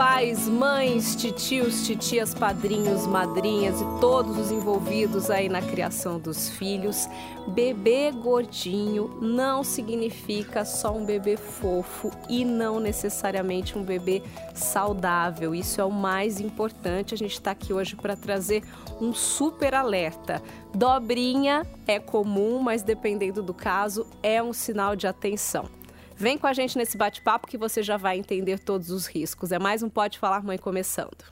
pais, mães, titios, titias, padrinhos, madrinhas e todos os envolvidos aí na criação dos filhos. Bebê gordinho não significa só um bebê fofo e não necessariamente um bebê saudável. Isso é o mais importante. A gente está aqui hoje para trazer um super alerta. Dobrinha é comum, mas dependendo do caso, é um sinal de atenção. Vem com a gente nesse bate-papo que você já vai entender todos os riscos. É mais um Pode Falar Mãe começando.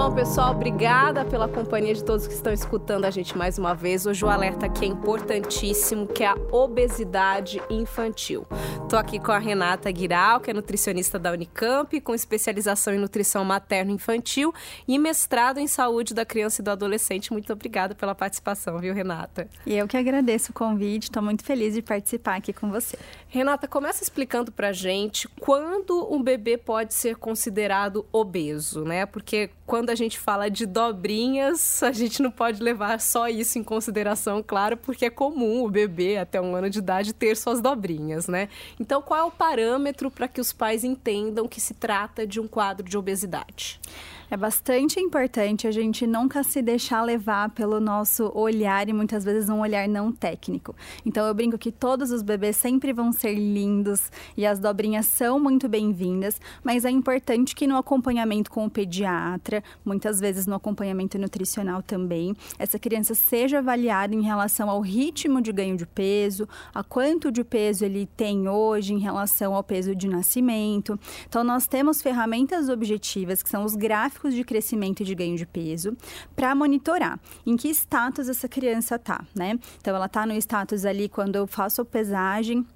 Bom, pessoal, obrigada pela companhia de todos que estão escutando a gente mais uma vez. Hoje o alerta aqui é importantíssimo, que é a obesidade infantil. Estou aqui com a Renata Guiral, que é nutricionista da Unicamp, com especialização em nutrição materno-infantil e mestrado em saúde da criança e do adolescente. Muito obrigada pela participação, viu, Renata? E eu que agradeço o convite, estou muito feliz de participar aqui com você. Renata, começa explicando pra gente quando um bebê pode ser considerado obeso, né? Porque quando a gente fala de dobrinhas, a gente não pode levar só isso em consideração, claro, porque é comum o bebê até um ano de idade ter suas dobrinhas, né? Então, qual é o parâmetro para que os pais entendam que se trata de um quadro de obesidade? É bastante importante a gente nunca se deixar levar pelo nosso olhar e muitas vezes um olhar não técnico. Então eu brinco que todos os bebês sempre vão ser lindos e as dobrinhas são muito bem-vindas, mas é importante que no acompanhamento com o pediatra, muitas vezes no acompanhamento nutricional também, essa criança seja avaliada em relação ao ritmo de ganho de peso, a quanto de peso ele tem hoje em relação ao peso de nascimento. Então nós temos ferramentas objetivas que são os gráficos gráficos de crescimento e de ganho de peso para monitorar em que status essa criança tá, né? Então ela tá no status ali quando eu faço a pesagem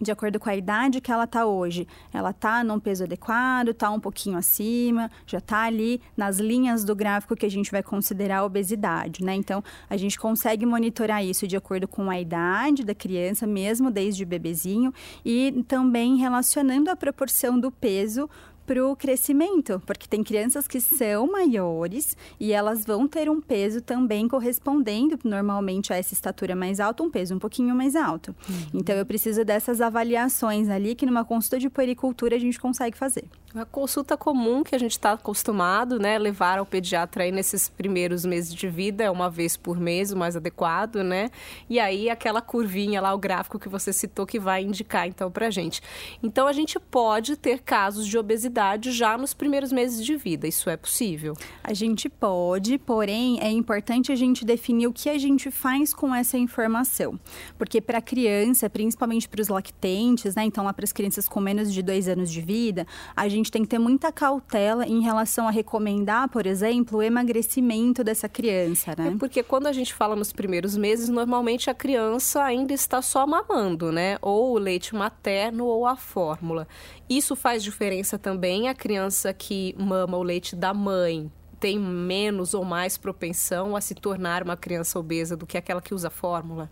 de acordo com a idade que ela está hoje. Ela está num peso adequado, está um pouquinho acima, já está ali nas linhas do gráfico que a gente vai considerar obesidade, né? Então, a gente consegue monitorar isso de acordo com a idade da criança, mesmo desde bebezinho, e também relacionando a proporção do peso para o crescimento, porque tem crianças que são maiores e elas vão ter um peso também correspondendo normalmente a essa estatura mais alta, um peso um pouquinho mais alto. Uhum. Então eu preciso dessas avaliações ali que numa consulta de puericultura a gente consegue fazer. A consulta comum que a gente está acostumado, né, levar ao pediatra aí nesses primeiros meses de vida é uma vez por mês, o mais adequado, né? E aí aquela curvinha lá, o gráfico que você citou que vai indicar então para gente. Então a gente pode ter casos de obesidade já nos primeiros meses de vida. Isso é possível? A gente pode, porém é importante a gente definir o que a gente faz com essa informação, porque para criança, principalmente para os lactentes, né? Então lá para as crianças com menos de dois anos de vida, a gente gente tem que ter muita cautela em relação a recomendar, por exemplo, o emagrecimento dessa criança, né? É porque quando a gente fala nos primeiros meses, normalmente a criança ainda está só mamando, né? Ou o leite materno ou a fórmula. Isso faz diferença também a criança que mama o leite da mãe tem menos ou mais propensão a se tornar uma criança obesa do que aquela que usa fórmula?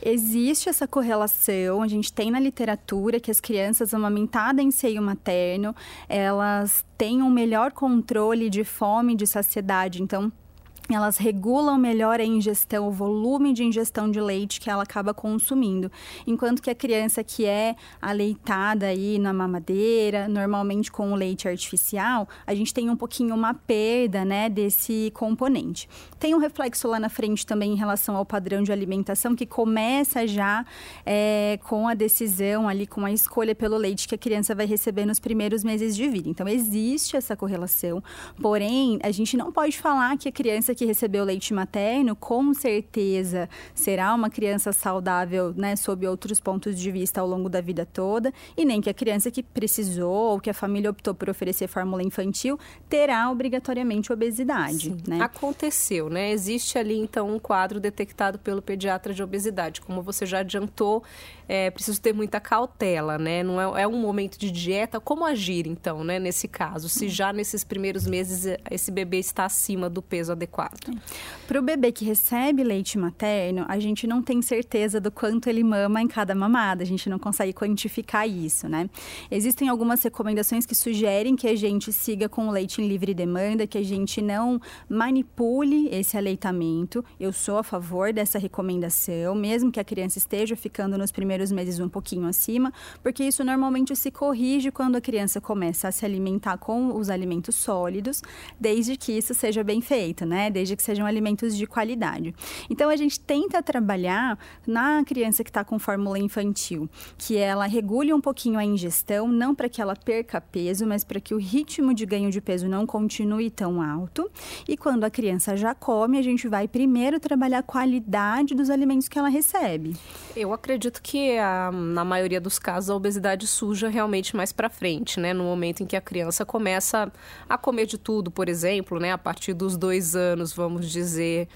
Existe essa correlação, a gente tem na literatura que as crianças amamentadas em seio materno, elas têm um melhor controle de fome e de saciedade, então elas regulam melhor a ingestão, o volume de ingestão de leite que ela acaba consumindo. Enquanto que a criança que é aleitada aí na mamadeira, normalmente com o leite artificial, a gente tem um pouquinho uma perda, né, desse componente. Tem um reflexo lá na frente também em relação ao padrão de alimentação que começa já é, com a decisão ali, com a escolha pelo leite que a criança vai receber nos primeiros meses de vida. Então existe essa correlação, porém a gente não pode falar que a criança que recebeu leite materno, com certeza será uma criança saudável, né, sob outros pontos de vista ao longo da vida toda, e nem que a criança que precisou ou que a família optou por oferecer fórmula infantil terá obrigatoriamente obesidade, né? Aconteceu, né? Existe ali então um quadro detectado pelo pediatra de obesidade, como você já adiantou, é preciso ter muita cautela, né? Não é, é um momento de dieta, como agir então, né, nesse caso, se já nesses primeiros meses esse bebê está acima do peso adequado? Para o bebê que recebe leite materno, a gente não tem certeza do quanto ele mama em cada mamada, a gente não consegue quantificar isso, né? Existem algumas recomendações que sugerem que a gente siga com o leite em livre demanda, que a gente não manipule esse aleitamento. Eu sou a favor dessa recomendação, mesmo que a criança esteja ficando nos primeiros meses um pouquinho acima, porque isso normalmente se corrige quando a criança começa a se alimentar com os alimentos sólidos, desde que isso seja bem feito, né? Desde que sejam alimentos de qualidade. Então a gente tenta trabalhar na criança que está com fórmula infantil, que ela regule um pouquinho a ingestão, não para que ela perca peso, mas para que o ritmo de ganho de peso não continue tão alto. E quando a criança já come, a gente vai primeiro trabalhar a qualidade dos alimentos que ela recebe. Eu acredito que a, na maioria dos casos a obesidade surja realmente mais para frente, né? No momento em que a criança começa a comer de tudo, por exemplo, né? A partir dos dois anos, vamos dizer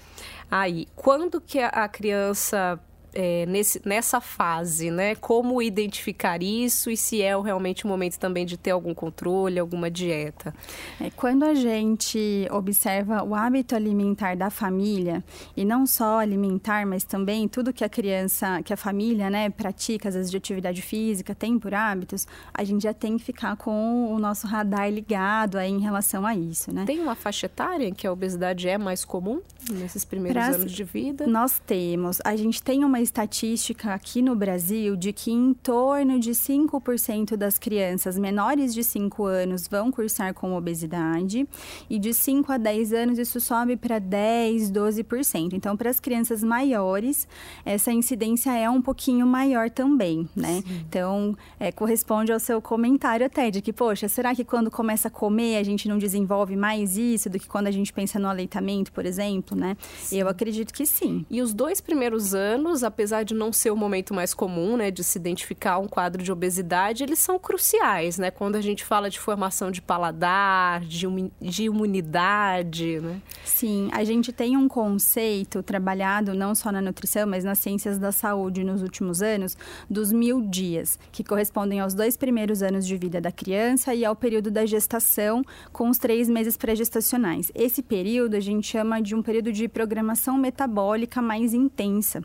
aí, quando que a criança é, nesse, nessa fase, né? Como identificar isso e se é realmente o momento também de ter algum controle, alguma dieta? É, quando a gente observa o hábito alimentar da família, e não só alimentar, mas também tudo que a criança, que a família, né, pratica, às vezes de atividade física, tem por hábitos, a gente já tem que ficar com o nosso radar ligado aí em relação a isso, né? Tem uma faixa etária em que a obesidade é mais comum nesses primeiros pra, anos de vida? Nós temos. A gente tem uma estatística aqui no Brasil de que em torno de 5% das crianças menores de 5 anos vão cursar com obesidade e de 5 a 10 anos isso sobe para 10, 12%. Então, para as crianças maiores, essa incidência é um pouquinho maior também, né? Sim. Então, é, corresponde ao seu comentário até de que, poxa, será que quando começa a comer a gente não desenvolve mais isso do que quando a gente pensa no aleitamento, por exemplo, né? Sim. Eu acredito que sim. E os dois primeiros anos, apesar apesar de não ser o momento mais comum, né, de se identificar um quadro de obesidade, eles são cruciais, né? Quando a gente fala de formação de paladar, de, de imunidade, né? Sim, a gente tem um conceito trabalhado não só na nutrição, mas nas ciências da saúde nos últimos anos, dos mil dias, que correspondem aos dois primeiros anos de vida da criança e ao período da gestação, com os três meses pré-gestacionais. Esse período a gente chama de um período de programação metabólica mais intensa.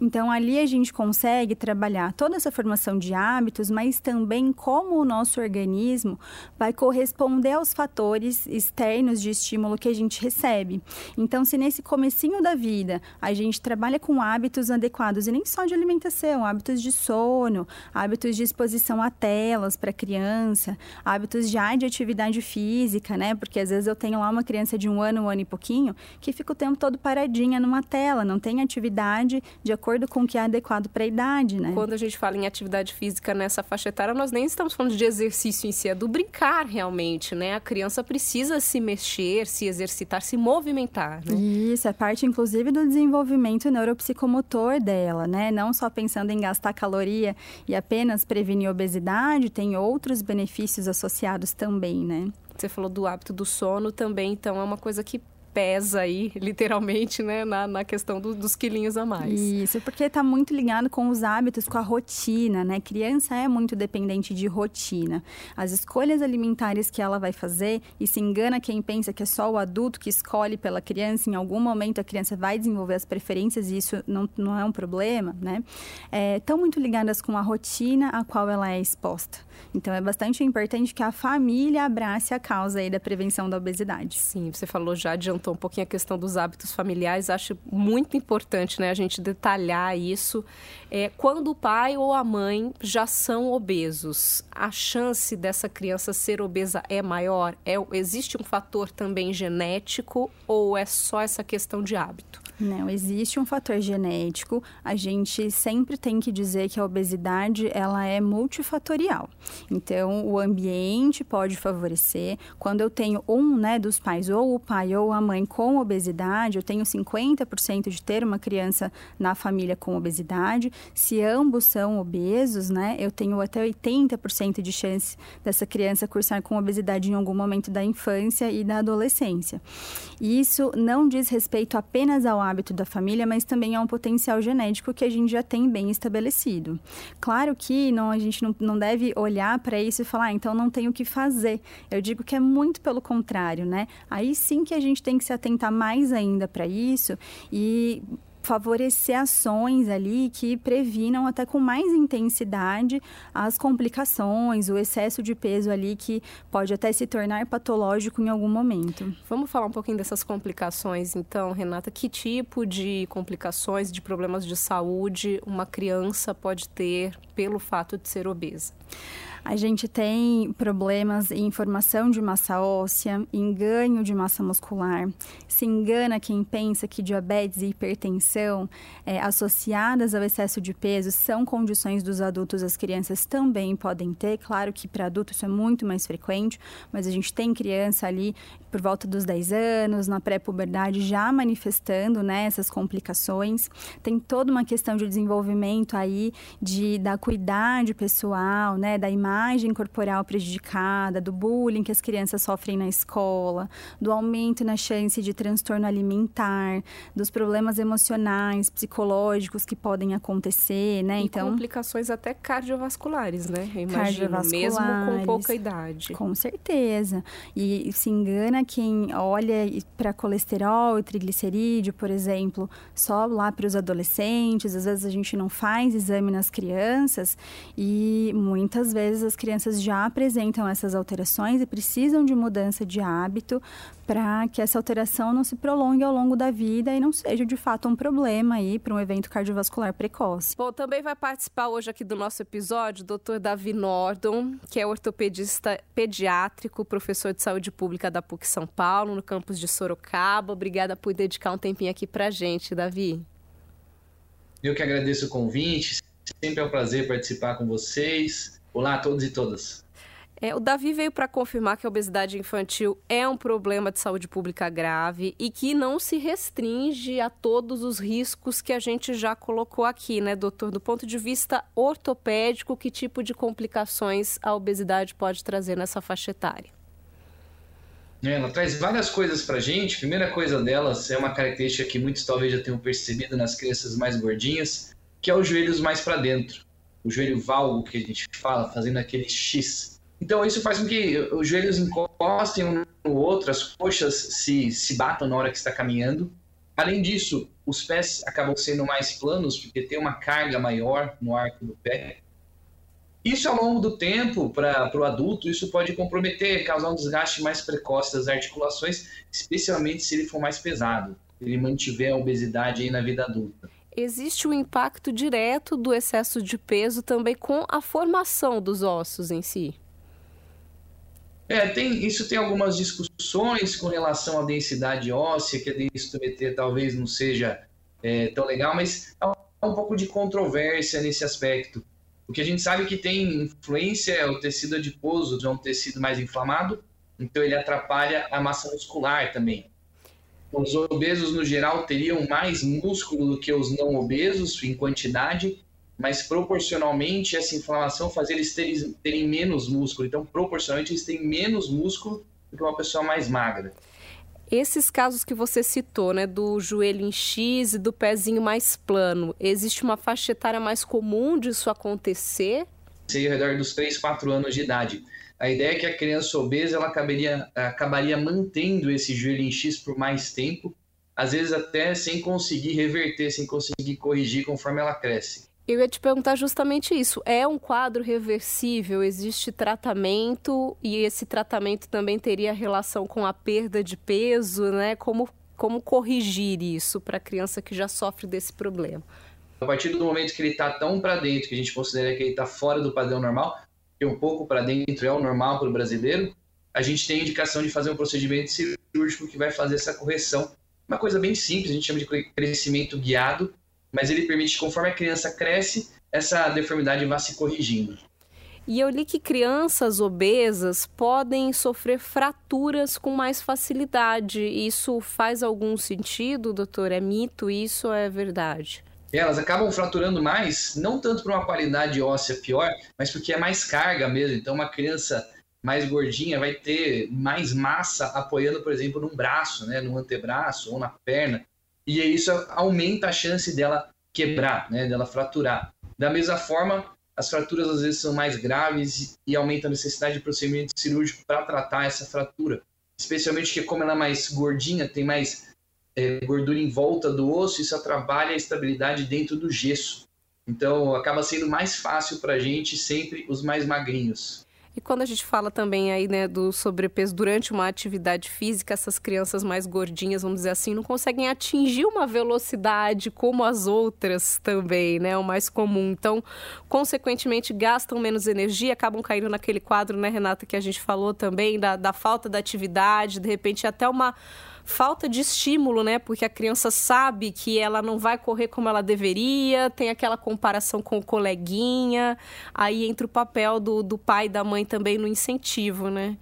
Então, então, ali a gente consegue trabalhar toda essa formação de hábitos, mas também como o nosso organismo vai corresponder aos fatores externos de estímulo que a gente recebe. Então, se nesse comecinho da vida a gente trabalha com hábitos adequados, e nem só de alimentação, hábitos de sono, hábitos de exposição a telas para criança, hábitos já de atividade física, né? Porque às vezes eu tenho lá uma criança de um ano, um ano e pouquinho, que fica o tempo todo paradinha numa tela, não tem atividade de acordo com o que é adequado para a idade, né? Quando a gente fala em atividade física nessa faixa etária, nós nem estamos falando de exercício em si, é do brincar realmente, né? A criança precisa se mexer, se exercitar, se movimentar, né? Isso, é parte inclusive do desenvolvimento neuropsicomotor dela, né? Não só pensando em gastar caloria e apenas prevenir obesidade, tem outros benefícios associados também, né? Você falou do hábito do sono também, então é uma coisa que pesa aí, literalmente, né, na, na questão do, dos quilinhos a mais. Isso, porque está muito ligado com os hábitos, com a rotina, né? Criança é muito dependente de rotina. As escolhas alimentares que ela vai fazer, e se engana quem pensa que é só o adulto que escolhe pela criança, em algum momento a criança vai desenvolver as preferências e isso não, não é um problema, né? Estão é, muito ligadas com a rotina a qual ela é exposta. Então, é bastante importante que a família abrace a causa aí da prevenção da obesidade. Sim, você falou já adiantou um pouquinho a questão dos hábitos familiares, acho muito importante né, a gente detalhar isso. É, quando o pai ou a mãe já são obesos, a chance dessa criança ser obesa é maior? É, existe um fator também genético ou é só essa questão de hábito? Não, existe um fator genético. A gente sempre tem que dizer que a obesidade ela é multifatorial. Então, o ambiente pode favorecer. Quando eu tenho um né, dos pais, ou o pai ou a mãe com obesidade, eu tenho 50% de ter uma criança na família com obesidade. Se ambos são obesos, né, eu tenho até 80% de chance dessa criança cursar com obesidade em algum momento da infância e da adolescência. Isso não diz respeito apenas ao hábito da família, mas também é um potencial genético que a gente já tem bem estabelecido. Claro que não, a gente não, não deve olhar para isso e falar, ah, então não tem o que fazer. Eu digo que é muito pelo contrário, né? Aí sim que a gente tem que se atentar mais ainda para isso e favorecer ações ali que previnam até com mais intensidade as complicações, o excesso de peso ali que pode até se tornar patológico em algum momento. Vamos falar um pouquinho dessas complicações, então, Renata. Que tipo de complicações, de problemas de saúde uma criança pode ter pelo fato de ser obesa? A gente tem problemas em formação de massa óssea, em ganho de massa muscular. Se engana quem pensa que diabetes e hipertensão é, associadas ao excesso de peso são condições dos adultos, as crianças também podem ter. Claro que para adultos isso é muito mais frequente, mas a gente tem criança ali por volta dos 10 anos, na pré-puberdade, já manifestando né, essas complicações. Tem toda uma questão de desenvolvimento aí de, da cuidade pessoal, né, da imagem corporal prejudicada, do bullying que as crianças sofrem na escola, do aumento na chance de transtorno alimentar, dos problemas emocionais, psicológicos que podem acontecer, né? E então, complicações até cardiovasculares, né? Eu imagino, mesmo com pouca idade. Com certeza. E se engana quem olha para colesterol e triglicerídeo, por exemplo, só lá para os adolescentes, às vezes a gente não faz exame nas crianças e muitas vezes as crianças já apresentam essas alterações e precisam de mudança de hábito para que essa alteração não se prolongue ao longo da vida e não seja de fato um problema aí para um evento cardiovascular precoce. Bom, também vai participar hoje aqui do nosso episódio o Dr. Davi Nordon, que é ortopedista pediátrico, professor de saúde pública da PUC São Paulo, no campus de Sorocaba. Obrigada por dedicar um tempinho aqui para gente, Davi. Eu que agradeço o convite, sempre é um prazer participar com vocês. Olá a todos e todas. É, o Davi veio para confirmar que a obesidade infantil é um problema de saúde pública grave e que não se restringe a todos os riscos que a gente já colocou aqui, né, doutor? Do ponto de vista ortopédico, que tipo de complicações a obesidade pode trazer nessa faixa etária? É, ela traz várias coisas para a gente. Primeira coisa delas é uma característica que muitos talvez já tenham percebido nas crianças mais gordinhas, que é os joelhos mais para dentro. O joelho valgo que a gente fala, fazendo aquele X então isso faz com que os joelhos encostem um no outro, as coxas se, se batam na hora que está caminhando. Além disso, os pés acabam sendo mais planos, porque tem uma carga maior no arco do pé. Isso ao longo do tempo, para o adulto, isso pode comprometer, causar um desgaste mais precoce das articulações, especialmente se ele for mais pesado, se ele mantiver a obesidade aí na vida adulta. Existe um impacto direto do excesso de peso também com a formação dos ossos em si. É, tem, isso tem algumas discussões com relação à densidade óssea, que a densitometria talvez não seja é, tão legal, mas há um pouco de controvérsia nesse aspecto. O que a gente sabe que tem influência é o tecido adiposo, é um tecido mais inflamado, então ele atrapalha a massa muscular também. Os obesos, no geral, teriam mais músculo do que os não obesos em quantidade, mas proporcionalmente essa inflamação faz eles terem, terem menos músculo. Então, proporcionalmente, eles têm menos músculo do que uma pessoa mais magra. Esses casos que você citou, né, do joelho em X e do pezinho mais plano, existe uma faixa etária mais comum disso acontecer? Seria ao redor dos 3, 4 anos de idade. A ideia é que a criança obesa ela acabaria, acabaria mantendo esse joelho em X por mais tempo, às vezes até sem conseguir reverter, sem conseguir corrigir conforme ela cresce. Eu ia te perguntar justamente isso. É um quadro reversível? Existe tratamento e esse tratamento também teria relação com a perda de peso, né? Como, como corrigir isso para a criança que já sofre desse problema? A partir do momento que ele está tão para dentro, que a gente considera que ele está fora do padrão normal, um pouco para dentro é o normal para o brasileiro, a gente tem a indicação de fazer um procedimento cirúrgico que vai fazer essa correção. Uma coisa bem simples, a gente chama de crescimento guiado, mas ele permite que conforme a criança cresce, essa deformidade vá se corrigindo. E eu li que crianças obesas podem sofrer fraturas com mais facilidade. Isso faz algum sentido, doutor? É mito isso é verdade? Elas acabam fraturando mais, não tanto por uma qualidade óssea pior, mas porque é mais carga mesmo. Então, uma criança mais gordinha vai ter mais massa apoiando, por exemplo, num braço, né, no antebraço ou na perna. e isso aumenta a chance dela quebrar, né, dela fraturar. Da mesma forma, as fraturas às vezes são mais graves e aumenta a necessidade de procedimento cirúrgico para tratar essa fratura, especialmente que como ela é mais gordinha, tem mais é, gordura em volta do osso, isso atrapalha a estabilidade dentro do gesso. Então acaba sendo mais fácil para a gente sempre os mais magrinhos. E quando a gente fala também aí, né, do sobrepeso durante uma atividade física, essas crianças mais gordinhas, vamos dizer assim, não conseguem atingir uma velocidade como as outras também, né, o mais comum. Então, consequentemente, gastam menos energia, acabam caindo naquele quadro, né, Renata, que a gente falou também, da, da falta da atividade, de repente até uma falta de estímulo, né? Porque a criança sabe que ela não vai correr como ela deveria, tem aquela comparação com o coleguinha, aí entra o papel do, do pai e da mãe também no incentivo, né?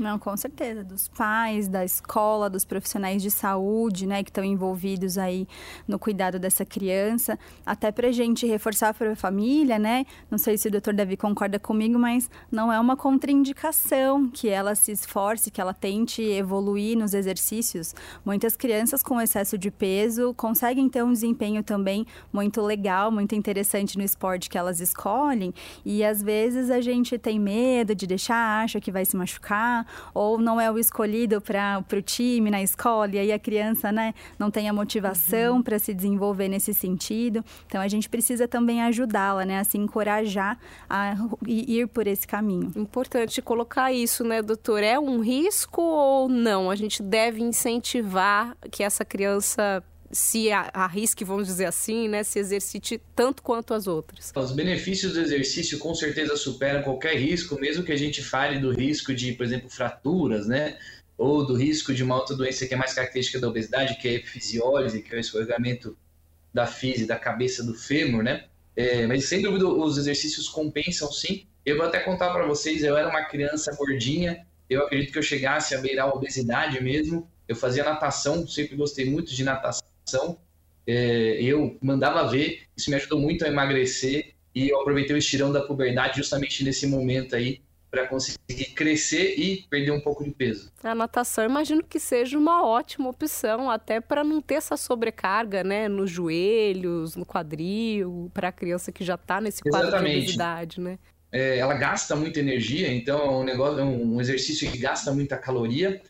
Não, com certeza, dos pais, da escola, dos profissionais de saúde, né, que estão envolvidos aí no cuidado dessa criança, até para a gente reforçar para a família, né, não sei se o doutor Davi concorda comigo, mas não é uma contraindicação que ela se esforce, que ela tente evoluir nos exercícios. Muitas crianças com excesso de peso conseguem ter um desempenho também muito legal, muito interessante no esporte que elas escolhem, e às vezes a gente tem medo de deixar, acha que vai se machucar, ou não é o escolhido para o time na escola, e aí a criança né, não tem a motivação uhum. para se desenvolver nesse sentido. Então a gente precisa também ajudá-la, né, a se encorajar a ir por esse caminho. Importante colocar isso, né, doutor? É um risco ou não? A gente deve incentivar que essa criança se arrisque, vamos dizer assim, né, se exercite tanto quanto as outras. Os benefícios do exercício com certeza superam qualquer risco, mesmo que a gente fale do risco de, por exemplo, fraturas, né, ou do risco de uma outra doença que é mais característica da obesidade, que é a epifisiólise, que é o escorregamento da fise, da cabeça do fêmur, né? É, mas sem dúvida os exercícios compensam sim. Eu vou até contar para vocês, eu era uma criança gordinha, eu acredito que eu chegasse a beirar a obesidade mesmo. Eu fazia natação, sempre gostei muito de natação é, eu mandava ver, isso me ajudou muito a emagrecer e eu aproveitei o estirão da puberdade justamente nesse momento aí para conseguir crescer e perder um pouco de peso. A natação, imagino que seja uma ótima opção, até para não ter essa sobrecarga, né, nos joelhos, no quadril, para a criança que já está nesse quadro Exatamente. de obesidade, né? É, ela gasta muita energia, então é um negócio, é um exercício que gasta muita caloria,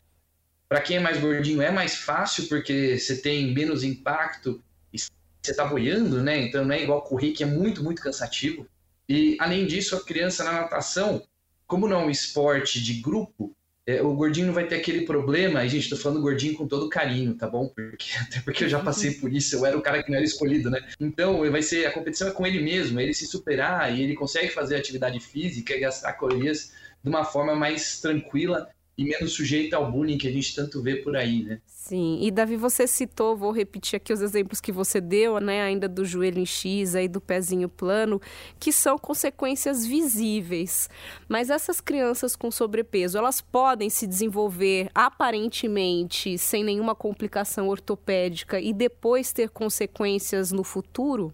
para quem é mais gordinho é mais fácil porque você tem menos impacto e você está boiando, né? Então não é igual correr que é muito, muito cansativo. E além disso, a criança na natação, como não é um esporte de grupo, é, o gordinho não vai ter aquele problema. E, gente, estou falando gordinho com todo carinho, tá bom? Porque, até porque eu já passei por isso, eu era o cara que não era escolhido, né? Então, vai ser a competição é com ele mesmo, ele se superar e ele consegue fazer atividade física e gastar calorias de uma forma mais tranquila e menos sujeita ao bullying que a gente tanto vê por aí, né? Sim, e Davi, você citou, vou repetir aqui os exemplos que você deu, né, ainda do joelho em X, aí do pezinho plano, que são consequências visíveis. Mas essas crianças com sobrepeso, elas podem se desenvolver aparentemente sem nenhuma complicação ortopédica e depois ter consequências no futuro?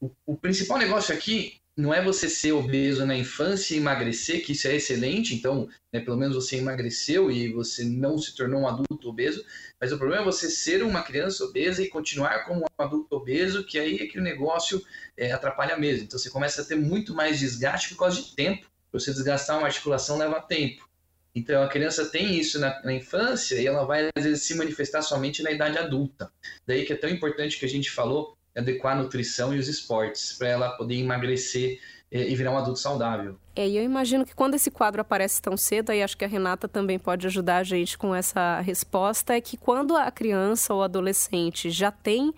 O, o principal negócio aqui não é você ser obeso na infância e emagrecer, que isso é excelente, então, né, pelo menos você emagreceu e você não se tornou um adulto obeso, mas o problema é você ser uma criança obesa e continuar como um adulto obeso, que aí é que o negócio é, atrapalha mesmo. Então você começa a ter muito mais desgaste por causa de tempo. Você desgastar uma articulação leva tempo. Então a criança tem isso na, na, infância e ela vai às vezes se manifestar somente na idade adulta. Daí que é tão importante que a gente falou adequar a nutrição e os esportes para ela poder emagrecer eh, e virar um adulto saudável. É, e eu imagino que quando esse quadro aparece tão cedo, aí acho que a Renata também pode ajudar a gente com essa resposta, é que quando a criança ou adolescente já tem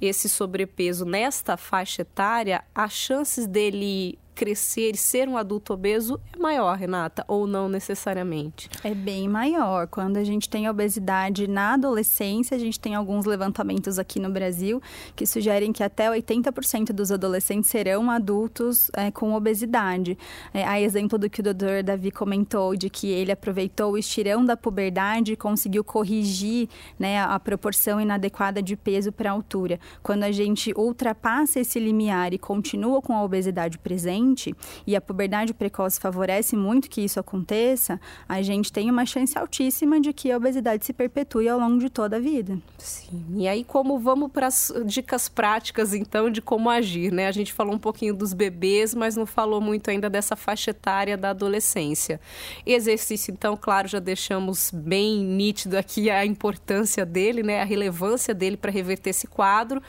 esse sobrepeso nesta faixa etária, as chances dele crescer e ser um adulto obeso é maior, Renata, ou não necessariamente? É bem maior. Quando a gente tem obesidade na adolescência, a gente tem alguns levantamentos aqui no Brasil que sugerem que até 80% dos adolescentes serão adultos é, com obesidade. É, a exemplo do que o doutor Davi comentou, de que ele aproveitou o estirão da puberdade e conseguiu corrigir né, a proporção inadequada de peso para altura. Quando a gente ultrapassa esse limiar e continua com a obesidade presente, adolescente, e a puberdade precoce favorece muito que isso aconteça, a gente tem uma chance altíssima de que a obesidade se perpetue ao longo de toda a vida. Sim. E aí, como vamos para as dicas práticas, então, de como agir, né? A gente falou um pouquinho dos bebês, mas não falou muito ainda dessa faixa etária da adolescência. Exercício, então, claro, já deixamos bem nítido aqui a importância dele, né? A relevância dele para reverter esse quadro.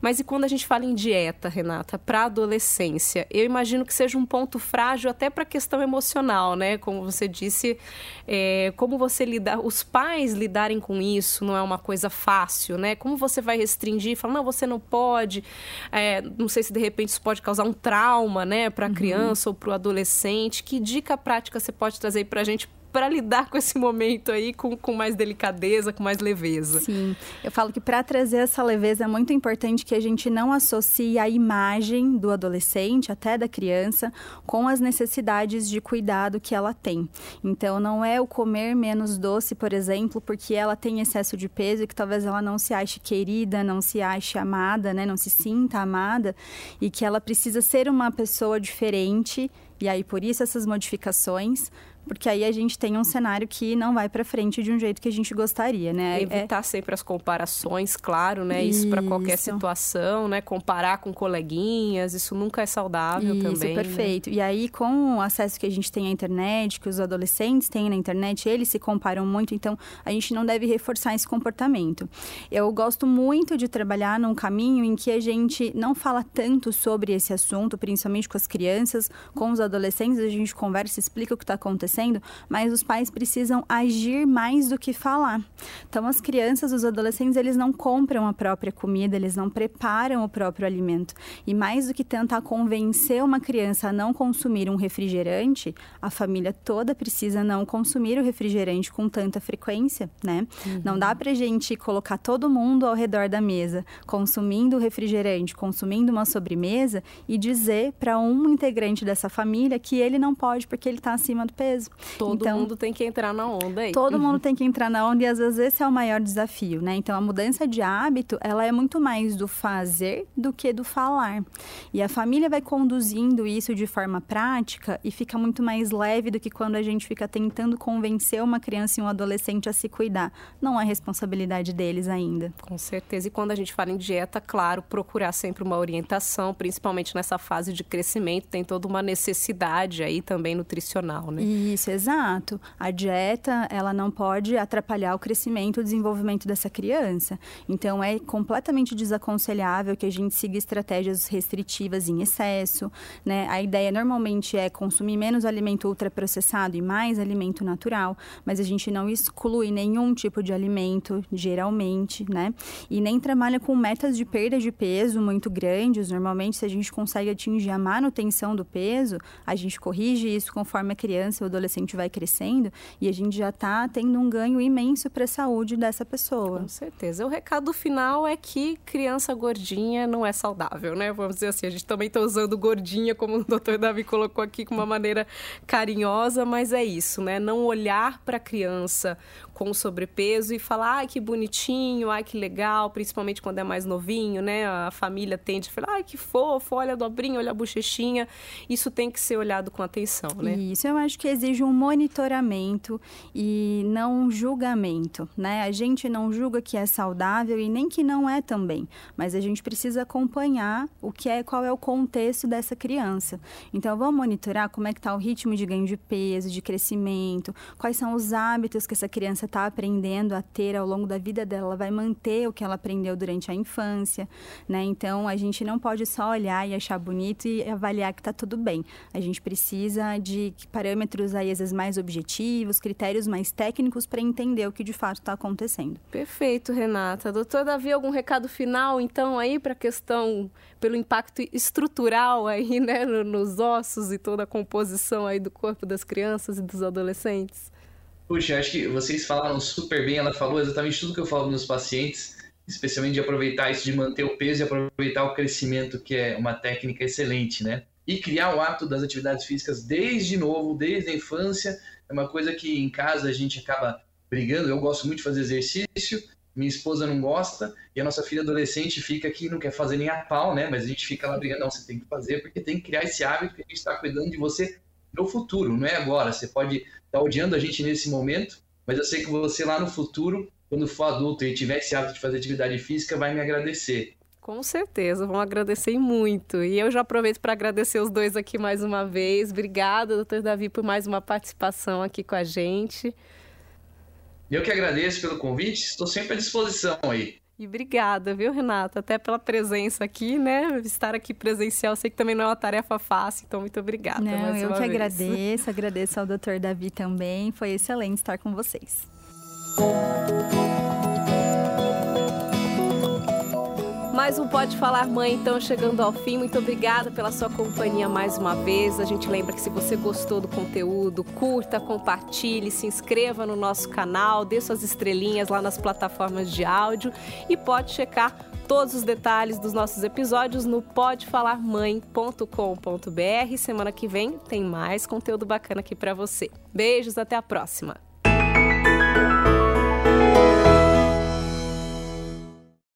Mas e quando a gente fala em dieta, Renata, para adolescência? Eu imagino que seja um ponto frágil até para a questão emocional, né? Como você disse, é, como você lidar, os pais lidarem com isso não é uma coisa fácil, né? Como você vai restringir, falar, não, você não pode, é, não sei se de repente isso pode causar um trauma, né, para a uhum. criança ou para o adolescente. Que dica prática você pode trazer para a gente para lidar com esse momento aí com, com mais delicadeza, com mais leveza. Sim, eu falo que para trazer essa leveza é muito importante que a gente não associe a imagem do adolescente, até da criança, com as necessidades de cuidado que ela tem. Então, não é o comer menos doce, por exemplo, porque ela tem excesso de peso e que talvez ela não se ache querida, não se ache amada, né? não se sinta amada e que ela precisa ser uma pessoa diferente e aí por isso essas modificações porque aí a gente tem um cenário que não vai para frente de um jeito que a gente gostaria, né? É Evitar é... sempre as comparações, claro, né? Isso, isso para qualquer situação, né? Comparar com coleguinhas, isso nunca é saudável isso, também. Isso, né? perfeito. Né? E aí, com o acesso que a gente tem à internet, que os adolescentes têm na internet, eles se comparam muito, então a gente não deve reforçar esse comportamento. Eu gosto muito de trabalhar num caminho em que a gente não fala tanto sobre esse assunto, principalmente com as crianças, com os adolescentes, a gente conversa, explica o que está acontecendo acontecendo, mas os pais precisam agir mais do que falar. Então, as crianças, os adolescentes, eles não compram a própria comida, eles não preparam o próprio alimento. E mais do que tentar convencer uma criança a não consumir um refrigerante, a família toda precisa não consumir o refrigerante com tanta frequência, né? Uhum. Não dá pra gente colocar todo mundo ao redor da mesa consumindo refrigerante, consumindo uma sobremesa e dizer para um integrante dessa família que ele não pode porque ele está acima do peso. Todo então, mundo tem que entrar na onda aí. Todo mundo tem que entrar na onda e às vezes esse é o maior desafio, né? Então a mudança de hábito, ela é muito mais do fazer do que do falar. E a família vai conduzindo isso de forma prática e fica muito mais leve do que quando a gente fica tentando convencer uma criança e um adolescente a se cuidar. Não é responsabilidade deles ainda. Com certeza. E quando a gente fala em dieta, claro, procurar sempre uma orientação, principalmente nessa fase de crescimento, tem toda uma necessidade aí também nutricional, né? Isso, exato. A dieta, ela não pode atrapalhar o crescimento e o desenvolvimento dessa criança. Então, é completamente desaconselhável que a gente siga estratégias restritivas em excesso, né? A ideia normalmente é consumir menos alimento ultraprocessado e mais alimento natural, mas a gente não exclui nenhum tipo de alimento, geralmente, né? E nem trabalha com metas de perda de peso muito grandes. Normalmente, se a gente consegue atingir a manutenção do peso, a gente corrige isso conforme a criança o adolescente vai crescendo e a gente já está tendo um ganho imenso para a saúde dessa pessoa. Com certeza. O recado final é que criança gordinha não é saudável, né? Vamos dizer assim, a gente também está usando gordinha, como o doutor Davi colocou aqui, com uma maneira carinhosa, mas é isso, né? Não olhar para a criança com sobrepeso e falar, ai, que bonitinho, ai, que legal, principalmente quando é mais novinho, né? A família tende a falar, ai, que fofo, olha a dobrinha, olha a bochechinha. Isso tem que ser olhado com atenção, né? Isso, eu acho que exige um monitoramento e não um julgamento, né? A gente não julga que é saudável e nem que não é também, mas a gente precisa acompanhar o que é, qual é o contexto dessa criança. Então, vamos monitorar como é que está o ritmo de ganho de peso, de crescimento, quais são os hábitos que essa criança está aprendendo a ter ao longo da vida dela, ela vai manter o que ela aprendeu durante a infância, né? Então a gente não pode só olhar e achar bonito e avaliar que está tudo bem. A gente precisa de parâmetros aí às vezes mais objetivos, critérios mais técnicos para entender o que de fato está acontecendo. Perfeito, Renata. Doutor Davi, algum recado final então aí para a questão pelo impacto estrutural aí, né, nos ossos e toda a composição aí do corpo das crianças e dos adolescentes? Puxa, acho que vocês falaram super bem. Ela falou exatamente tudo que eu falo nos pacientes, especialmente de aproveitar isso, de manter o peso e aproveitar o crescimento, que é uma técnica excelente, né? E criar o hábito das atividades físicas desde novo, desde a infância. É uma coisa que em casa a gente acaba brigando. Eu gosto muito de fazer exercício minha esposa não gosta, e a nossa filha adolescente fica aqui, não quer fazer nem a pau, né? Mas a gente fica lá brigando, não, você tem que fazer, porque tem que criar esse hábito que a gente está cuidando de você no futuro, não é agora. Você pode estar tá odiando a gente nesse momento, mas eu sei que você lá no futuro, quando for adulto e tiver esse hábito de fazer atividade física, vai me agradecer. Com certeza, vão agradecer muito. E eu já aproveito para agradecer os dois aqui mais uma vez. Obrigada, doutor Davi, por mais uma participação aqui com a gente. Eu que agradeço pelo convite, estou sempre à disposição aí. E obrigada, viu, Renata? Até pela presença aqui, né? Estar aqui presencial, sei que também não é uma tarefa fácil, então muito obrigada. Não, eu que vez. agradeço, agradeço ao doutor Davi também. Foi excelente estar com vocês. Mais um Pode Falar Mãe, então, chegando ao fim. Muito obrigada pela sua companhia mais uma vez. A gente lembra que se você gostou do conteúdo, curta, compartilhe, se inscreva no nosso canal, dê suas estrelinhas lá nas plataformas de áudio e pode checar todos os detalhes dos nossos episódios no podefalarmãe.com.br. Semana que vem tem mais conteúdo bacana aqui para você. Beijos, até a próxima.